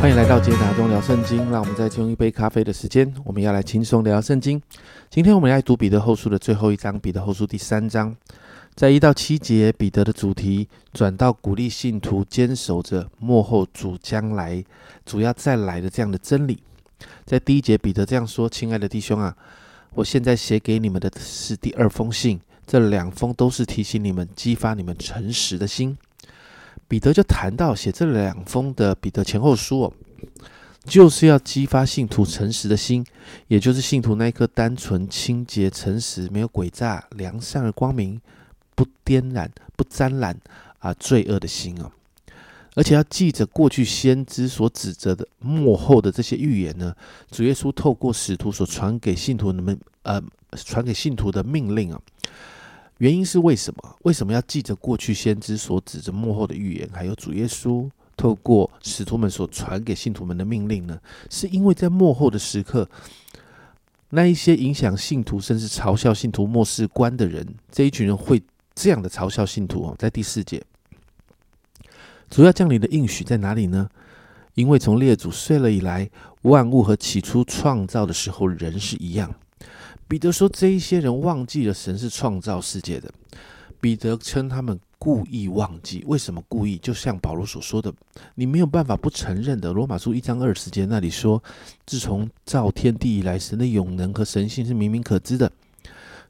欢迎来到杰达中聊圣经。让我们再用一杯咖啡的时间，我们要来轻松聊圣经。今天我们来读彼得后书的最后一章，彼得后书第三章，在一到七节，彼得的主题转到鼓励信徒坚守着幕后主将来主要再来的这样的真理。在第一节，彼得这样说：“亲爱的弟兄啊，我现在写给你们的是第二封信，这两封都是提醒你们、激发你们诚实的心。”彼得就谈到写这两封的彼得前后书哦，就是要激发信徒诚实的心，也就是信徒那一颗单纯、清洁、诚实、没有诡诈、良善而光明、不颠染、不沾染啊罪恶的心啊。而且要记着过去先知所指责的幕后的这些预言呢，主耶稣透过使徒所传给信徒你们呃传给信徒的命令啊。原因是为什么？为什么要记着过去先知所指着幕后的预言，还有主耶稣透过使徒们所传给信徒们的命令呢？是因为在幕后的时刻，那一些影响信徒甚至嘲笑信徒末世观的人，这一群人会这样的嘲笑信徒哦。在第四节，主要降临的应许在哪里呢？因为从列祖睡了以来，万物和起初创造的时候人是一样。彼得说：“这一些人忘记了神是创造世界的。”彼得称他们故意忘记。为什么故意？就像保罗所说的：“你没有办法不承认的。”罗马书一章二十节那里说：“自从造天地以来，神的永能和神性是明明可知的，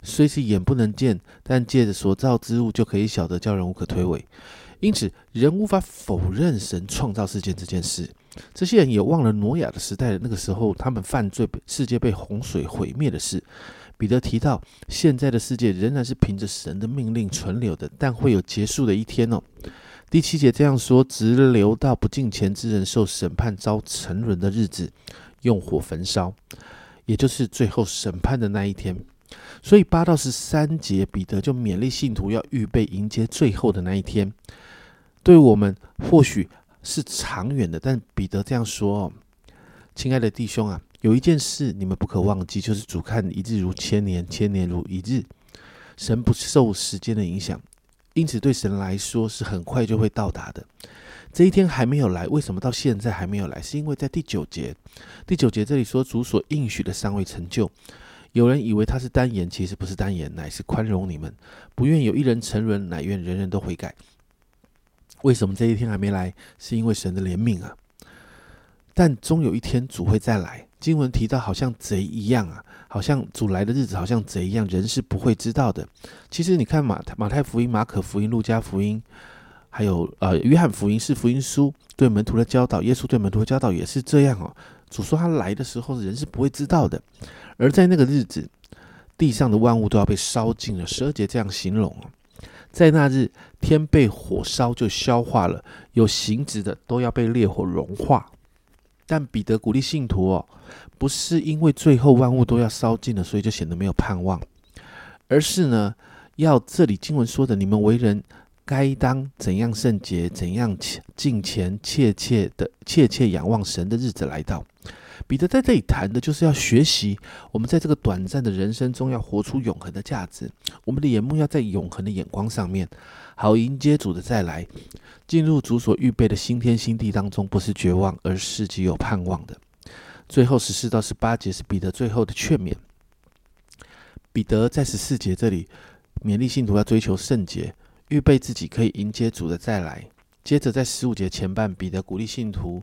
虽是眼不能见，但借着所造之物就可以晓得，叫人无可推诿。因此，人无法否认神创造世界这件事。”这些人也忘了挪亚的时代，那个时候他们犯罪，世界被洪水毁灭的事。彼得提到，现在的世界仍然是凭着神的命令存留的，但会有结束的一天哦。第七节这样说：直留到不敬虔之人受审判、遭沉沦的日子，用火焚烧，也就是最后审判的那一天。所以八到十三节，彼得就勉励信徒要预备迎接最后的那一天。对我们或许。是长远的，但彼得这样说：“亲爱的弟兄啊，有一件事你们不可忘记，就是主看一日如千年，千年如一日。神不受时间的影响，因此对神来说是很快就会到达的。这一天还没有来，为什么到现在还没有来？是因为在第九节，第九节这里说主所应许的尚未成就。有人以为他是单言，其实不是单言，乃是宽容你们，不愿有一人沉沦，乃愿人人都悔改。”为什么这一天还没来？是因为神的怜悯啊！但终有一天主会再来。经文提到，好像贼一样啊，好像主来的日子好像贼一样，人是不会知道的。其实你看马马太福音、马可福音、路加福音，还有呃约翰福音是福音书对门徒的教导，耶稣对门徒的教导也是这样哦。主说他来的时候，人是不会知道的。而在那个日子，地上的万物都要被烧尽了。十二节这样形容。在那日，天被火烧就消化了，有形质的都要被烈火融化。但彼得鼓励信徒哦，不是因为最后万物都要烧尽了，所以就显得没有盼望，而是呢，要这里经文说的，你们为人该当怎样圣洁，怎样敬虔，切切的切切仰望神的日子来到。彼得在这里谈的就是要学习，我们在这个短暂的人生中要活出永恒的价值。我们的眼目要在永恒的眼光上面，好迎接主的再来，进入主所预备的新天新地当中，不是绝望，而是极有盼望的。最后十四到十八节是彼得最后的劝勉。彼得在十四节这里勉励信徒要追求圣洁，预备自己可以迎接主的再来。接着在十五节前半，彼得鼓励信徒。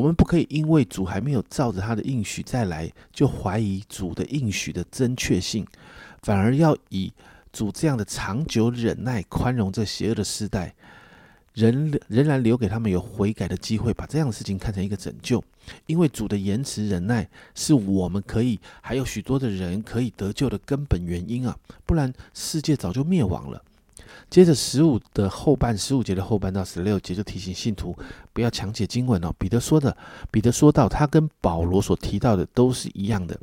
我们不可以因为主还没有照着他的应许再来，就怀疑主的应许的正确性，反而要以主这样的长久忍耐、宽容这邪恶的时代，仍仍然留给他们有悔改的机会，把这样的事情看成一个拯救。因为主的延迟忍耐，是我们可以还有许多的人可以得救的根本原因啊！不然世界早就灭亡了。接着十五的后半，十五节的后半到十六节就提醒信徒不要强解经文哦。彼得说的，彼得说到，他跟保罗所提到的都是一样的。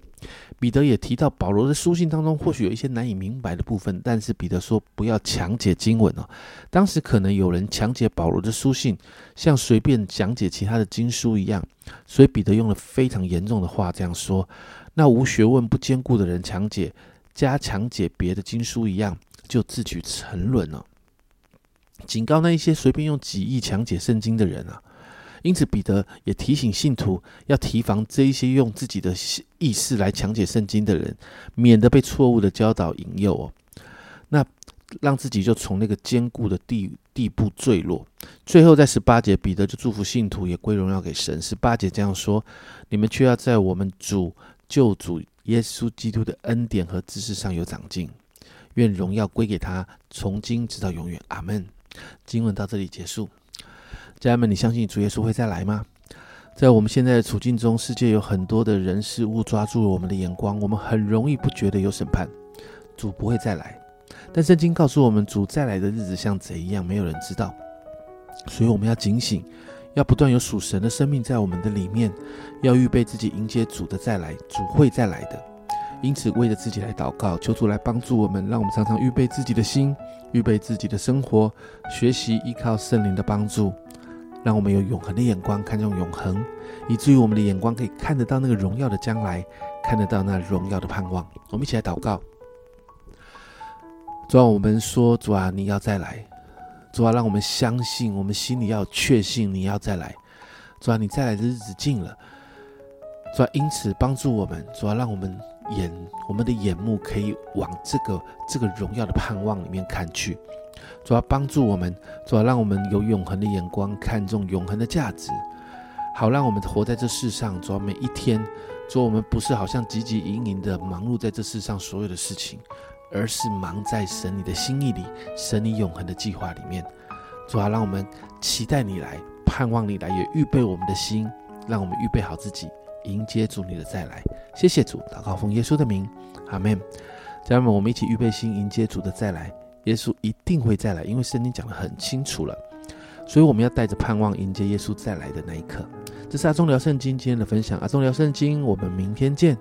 彼得也提到保罗的书信当中或许有一些难以明白的部分，但是彼得说不要强解经文哦。当时可能有人强解保罗的书信，像随便讲解其他的经书一样，所以彼得用了非常严重的话这样说：那无学问不坚固的人强解，加强解别的经书一样。就自取沉沦了，警告那一些随便用几亿强解圣经的人啊！因此，彼得也提醒信徒要提防这一些用自己的意识来强解圣经的人，免得被错误的教导引诱哦。那让自己就从那个坚固的地地步坠落。最后，在十八节，彼得就祝福信徒也归荣耀给神。十八节这样说：“你们却要在我们主救主耶稣基督的恩典和知识上有长进。愿荣耀归给他，从今直到永远。”阿门。经文到这里结束。家人们，你相信主耶稣会再来吗？在我们现在的处境中，世界有很多的人事物抓住了我们的眼光，我们很容易不觉得有审判。主不会再来，但圣经告诉我们，主再来的日子像贼一样，没有人知道。所以我们要警醒，要不断有属神的生命在我们的里面，要预备自己迎接主的再来。主会再来的，因此为着自己来祷告，求主来帮助我们，让我们常常预备自己的心，预备自己的生活，学习依靠圣灵的帮助。让我们有永恒的眼光看重永恒，以至于我们的眼光可以看得到那个荣耀的将来，看得到那荣耀的盼望。我们一起来祷告。主啊，我们说主啊，你要再来。主啊，让我们相信，我们心里要确信你要再来。主啊，你再来的日子近了。主啊，因此帮助我们。主啊，让我们眼我们的眼目可以往这个这个荣耀的盼望里面看去。主要帮助我们，主要让我们有永恒的眼光，看重永恒的价值，好让我们活在这世上。主要每一天，主我们不是好像汲汲营营的忙碌在这世上所有的事情，而是忙在神你的心意里，神你永恒的计划里面。主要让我们期待你来，盼望你来，也预备我们的心，让我们预备好自己，迎接主你的再来。谢谢主，祷告奉耶稣的名，阿门。家人们，我们一起预备心，迎接主的再来。耶稣一定会再来，因为圣经讲得很清楚了，所以我们要带着盼望迎接耶稣再来的那一刻。这是阿忠聊圣经今天的分享，阿忠聊圣经，我们明天见。